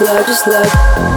love, just love.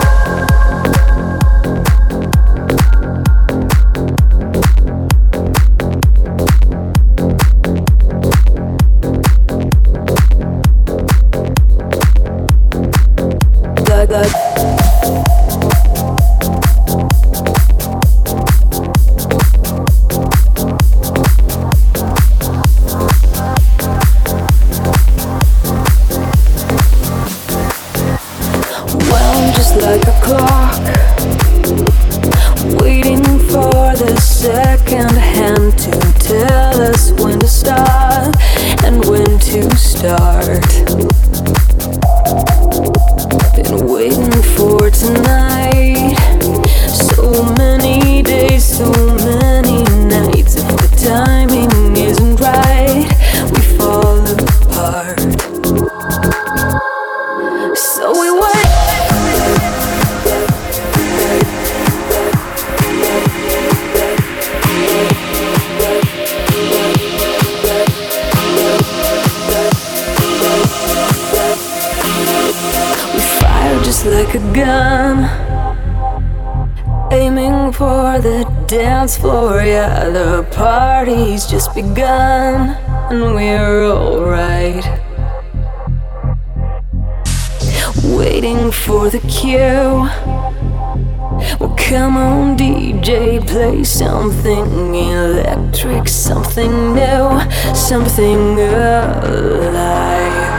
aiming for the dance floor. Yeah, the party's just begun, and we're alright. Waiting for the cue. Well, come on, DJ, play something electric, something new, something alive.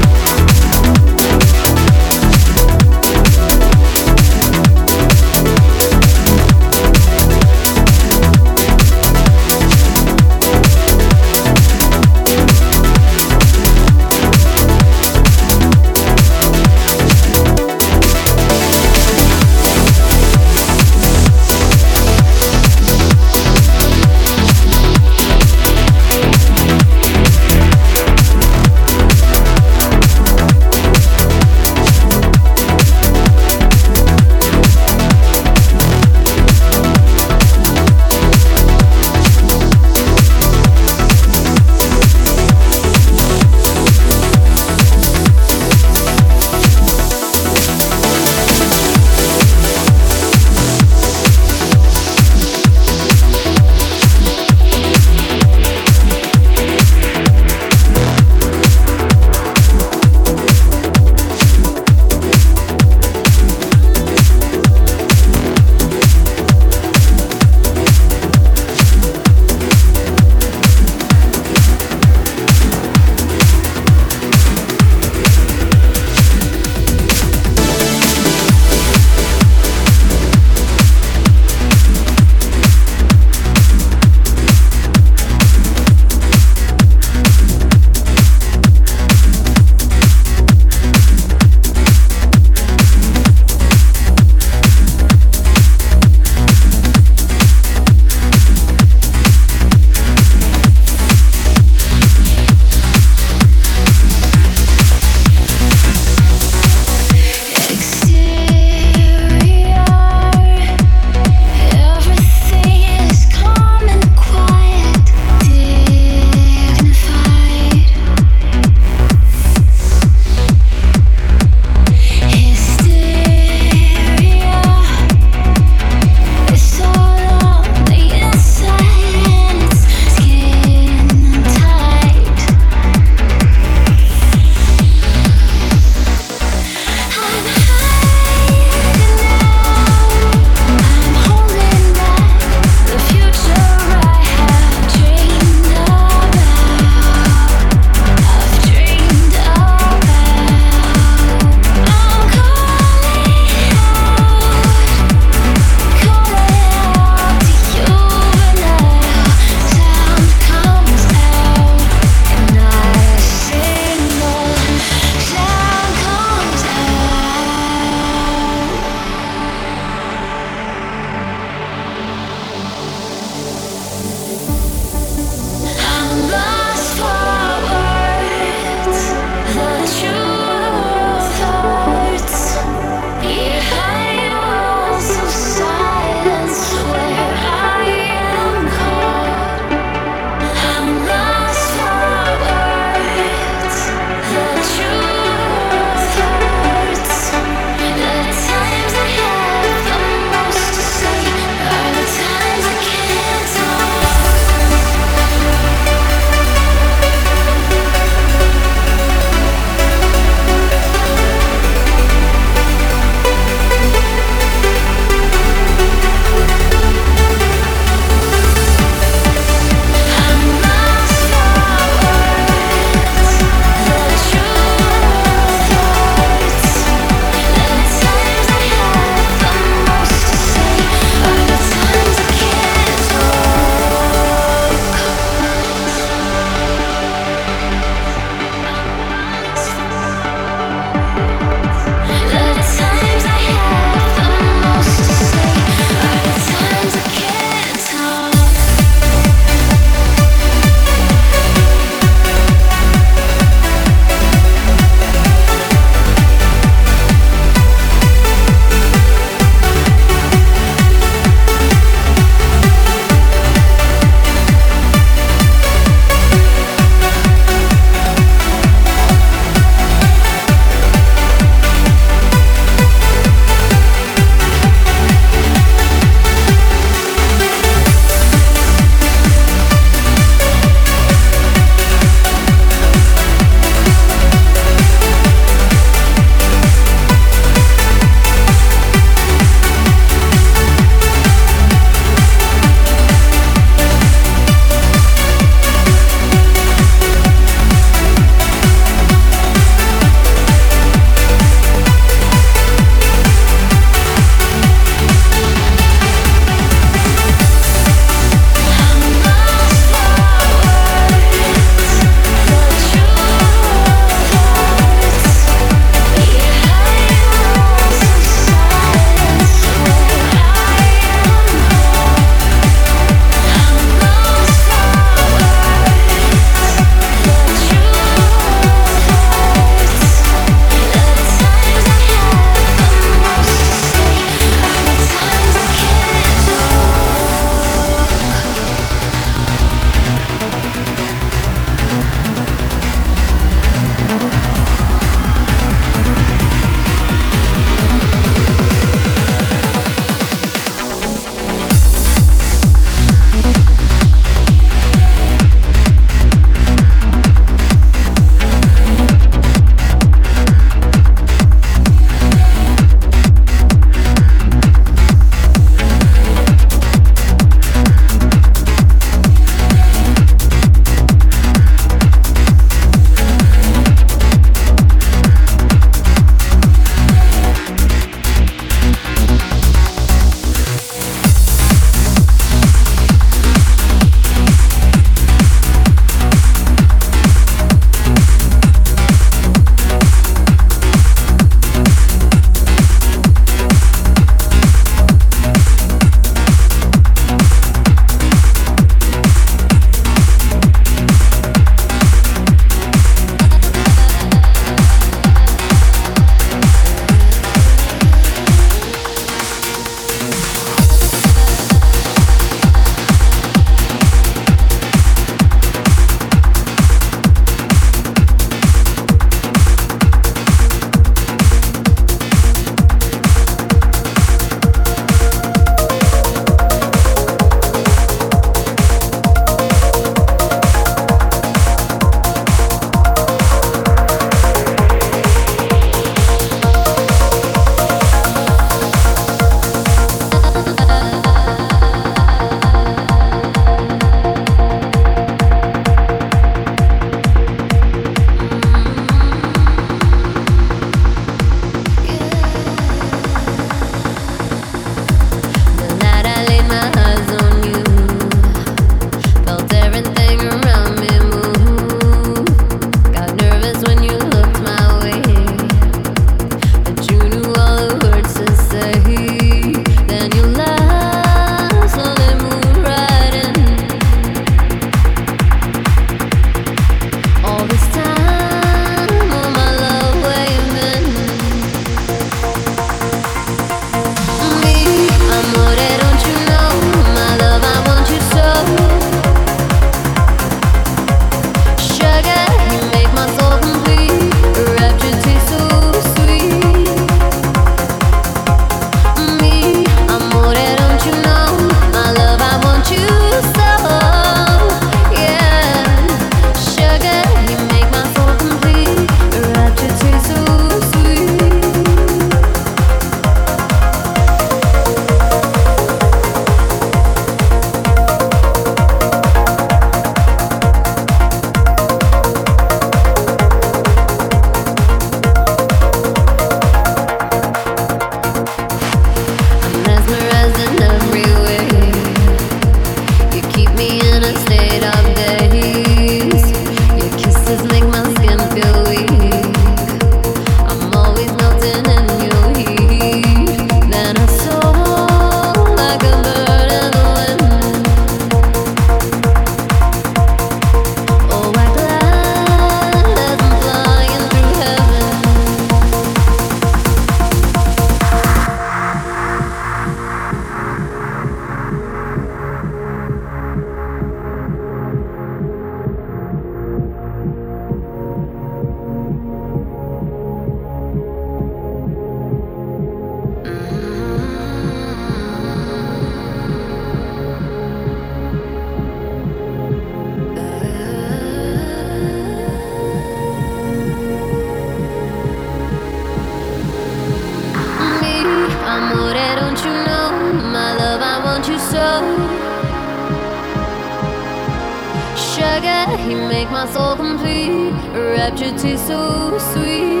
my soul complete. Rapture taste so sweet.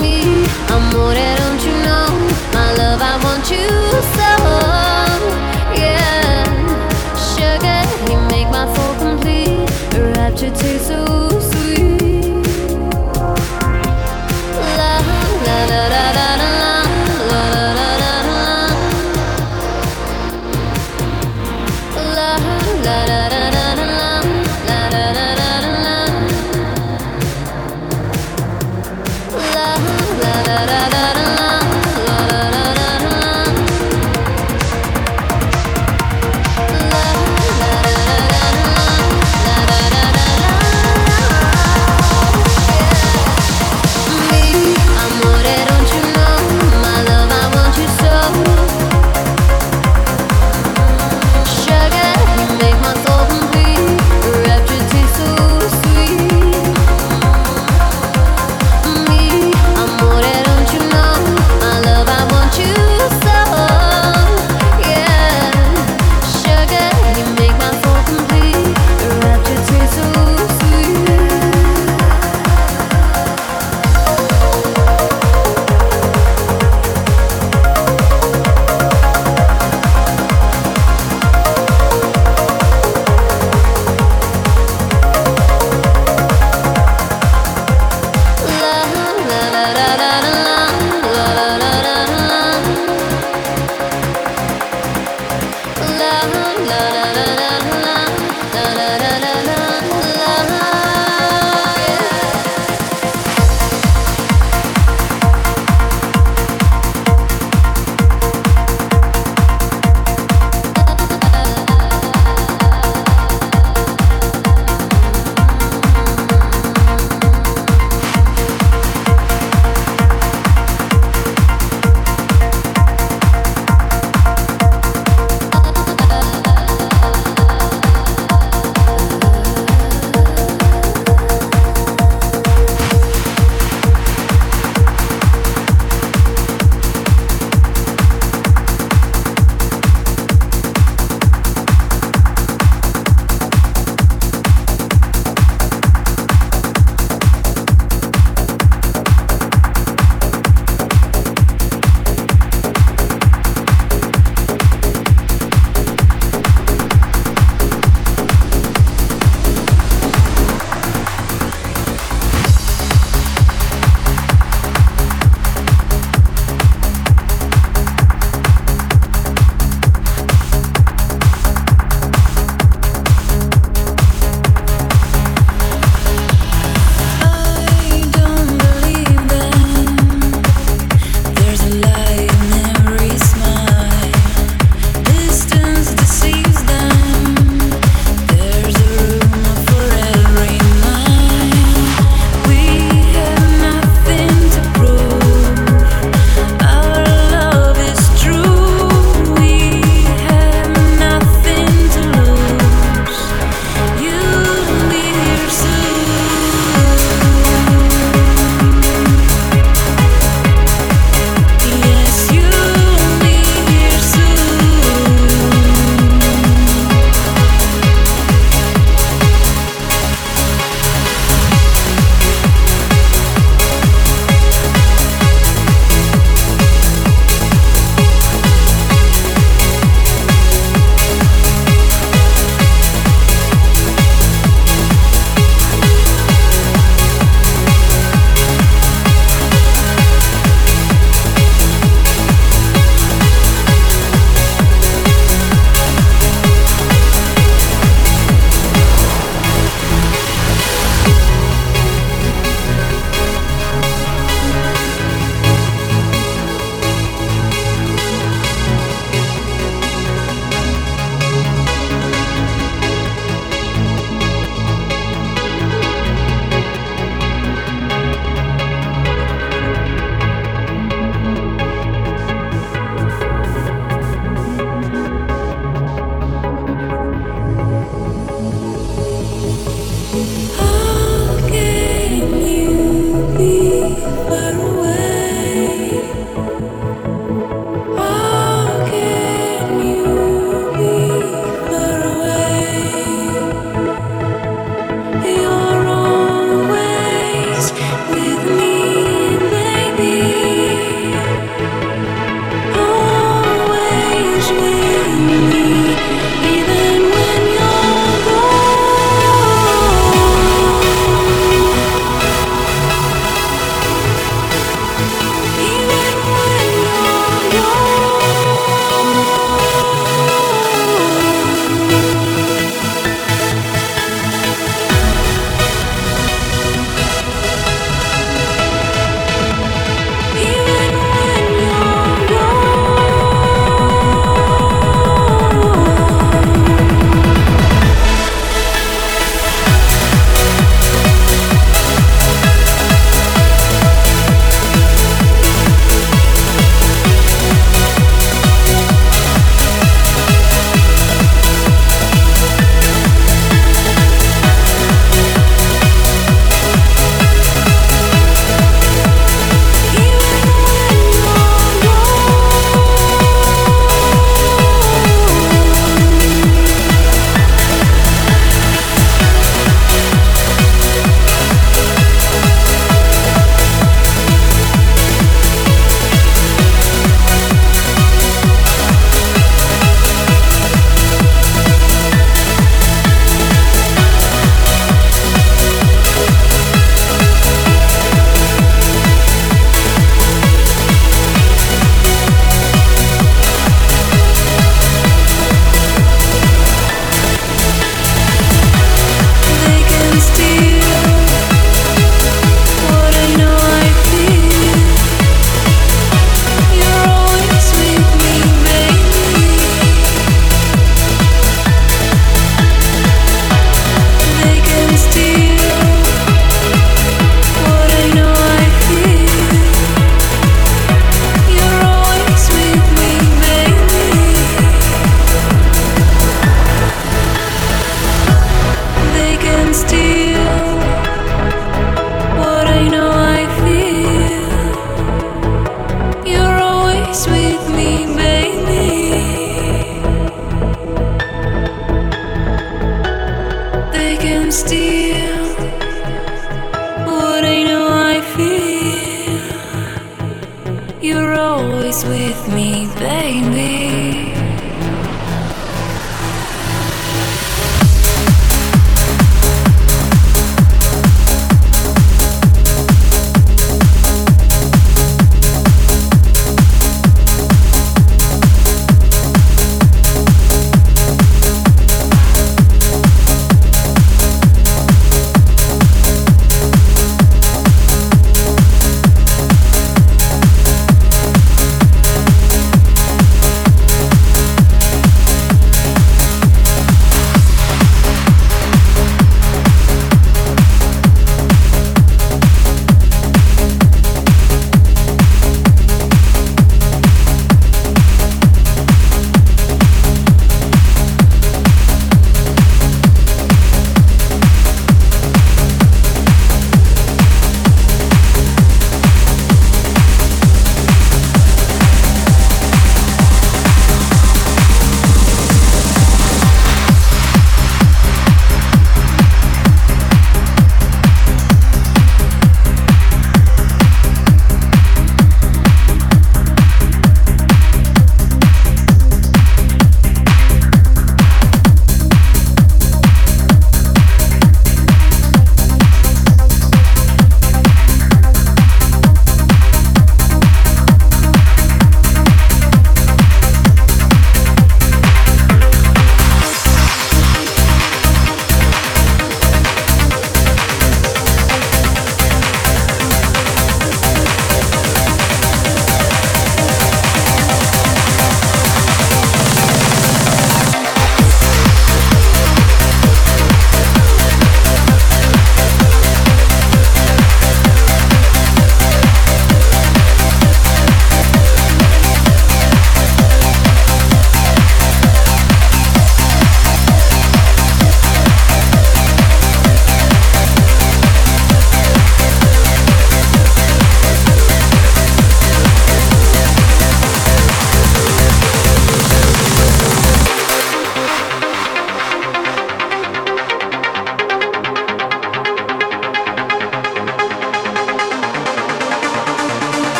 Me, amore, don't you know? My love, I want you so. Yeah, sugar, he make my soul complete. Rapture taste so